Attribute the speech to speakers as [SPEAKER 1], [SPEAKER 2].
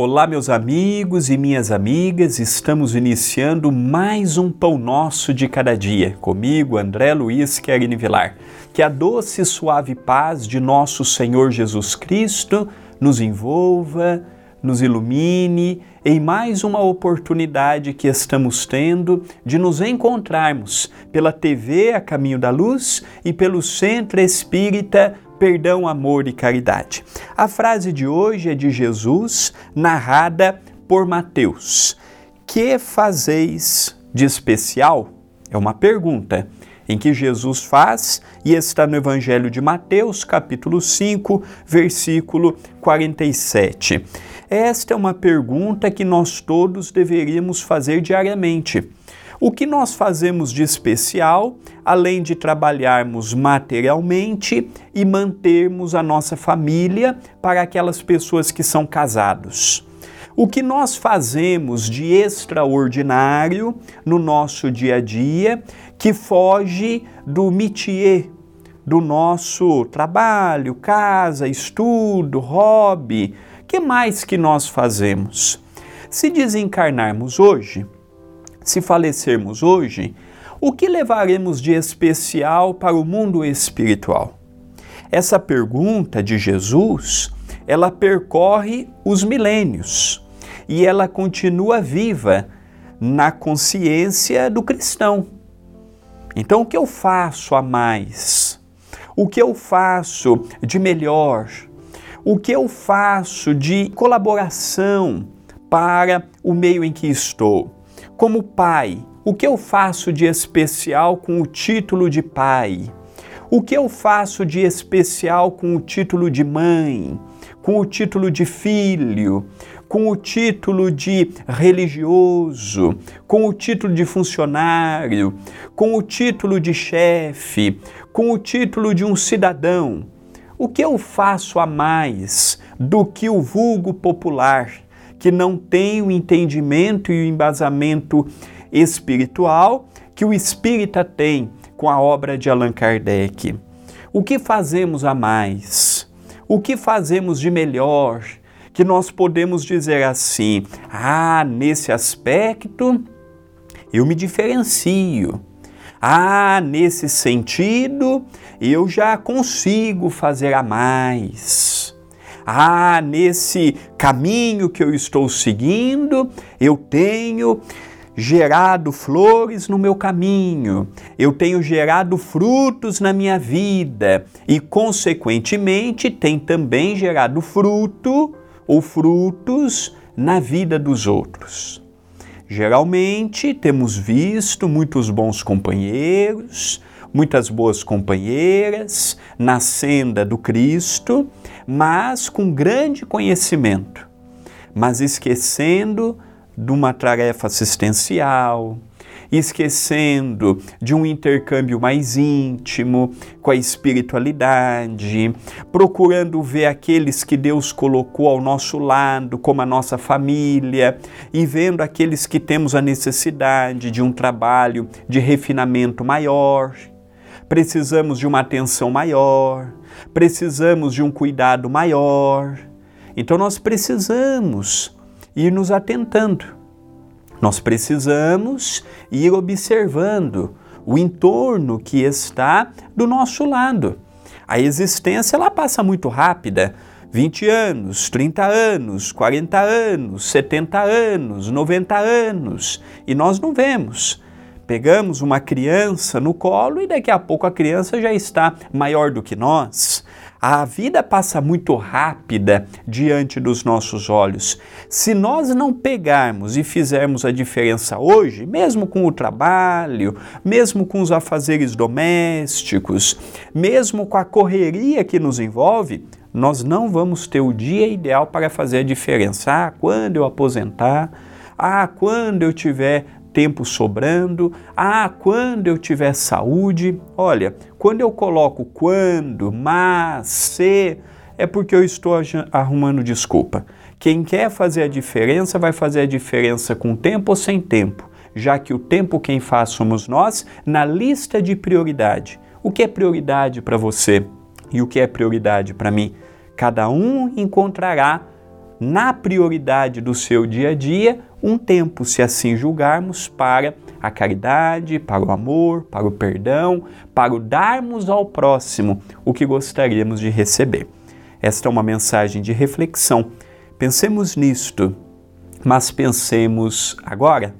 [SPEAKER 1] Olá, meus amigos e minhas amigas, estamos iniciando mais um Pão Nosso de Cada Dia. Comigo, André Luiz Querini Vilar. Que a doce e suave paz de nosso Senhor Jesus Cristo nos envolva, nos ilumine em mais uma oportunidade que estamos tendo de nos encontrarmos pela TV A Caminho da Luz e pelo Centro Espírita Perdão, Amor e Caridade. A frase de hoje é de Jesus, narrada por Mateus. Que fazeis de especial? É uma pergunta em que Jesus faz e está no Evangelho de Mateus, capítulo 5, versículo 47. Esta é uma pergunta que nós todos deveríamos fazer diariamente. O que nós fazemos de especial, além de trabalharmos materialmente e mantermos a nossa família para aquelas pessoas que são casados? O que nós fazemos de extraordinário no nosso dia a dia que foge do métier do nosso trabalho, casa, estudo, hobby? Que mais que nós fazemos? Se desencarnarmos hoje, se falecermos hoje, o que levaremos de especial para o mundo espiritual? Essa pergunta de Jesus, ela percorre os milênios e ela continua viva na consciência do cristão. Então, o que eu faço a mais? O que eu faço de melhor? O que eu faço de colaboração para o meio em que estou? Como pai, o que eu faço de especial com o título de pai? O que eu faço de especial com o título de mãe, com o título de filho, com o título de religioso, com o título de funcionário, com o título de chefe, com o título de um cidadão? O que eu faço a mais do que o vulgo popular? que não tem o entendimento e o embasamento espiritual que o espírita tem com a obra de Allan Kardec. O que fazemos a mais? O que fazemos de melhor? Que nós podemos dizer assim: ah, nesse aspecto eu me diferencio. Ah, nesse sentido eu já consigo fazer a mais. Ah, nesse caminho que eu estou seguindo, eu tenho gerado flores no meu caminho, eu tenho gerado frutos na minha vida e, consequentemente, tem também gerado fruto ou frutos na vida dos outros. Geralmente temos visto muitos bons companheiros, muitas boas companheiras na senda do Cristo, mas com grande conhecimento, mas esquecendo de uma tarefa assistencial, esquecendo de um intercâmbio mais íntimo com a espiritualidade, procurando ver aqueles que Deus colocou ao nosso lado, como a nossa família, e vendo aqueles que temos a necessidade de um trabalho de refinamento maior precisamos de uma atenção maior, precisamos de um cuidado maior. Então nós precisamos ir nos atentando. Nós precisamos ir observando o entorno que está do nosso lado. A existência ela passa muito rápida. 20 anos, 30 anos, 40 anos, 70 anos, 90 anos, e nós não vemos. Pegamos uma criança no colo e daqui a pouco a criança já está maior do que nós. A vida passa muito rápida diante dos nossos olhos. Se nós não pegarmos e fizermos a diferença hoje, mesmo com o trabalho, mesmo com os afazeres domésticos, mesmo com a correria que nos envolve, nós não vamos ter o dia ideal para fazer a diferença. Ah, quando eu aposentar, ah, quando eu tiver tempo sobrando. Ah, quando eu tiver saúde. Olha, quando eu coloco quando, mas, se, é porque eu estou arrumando desculpa. Quem quer fazer a diferença vai fazer a diferença com tempo ou sem tempo, já que o tempo quem faz somos nós na lista de prioridade. O que é prioridade para você e o que é prioridade para mim? Cada um encontrará na prioridade do seu dia a dia, um tempo, se assim julgarmos, para a caridade, para o amor, para o perdão, para o darmos ao próximo o que gostaríamos de receber. Esta é uma mensagem de reflexão. Pensemos nisto, mas pensemos agora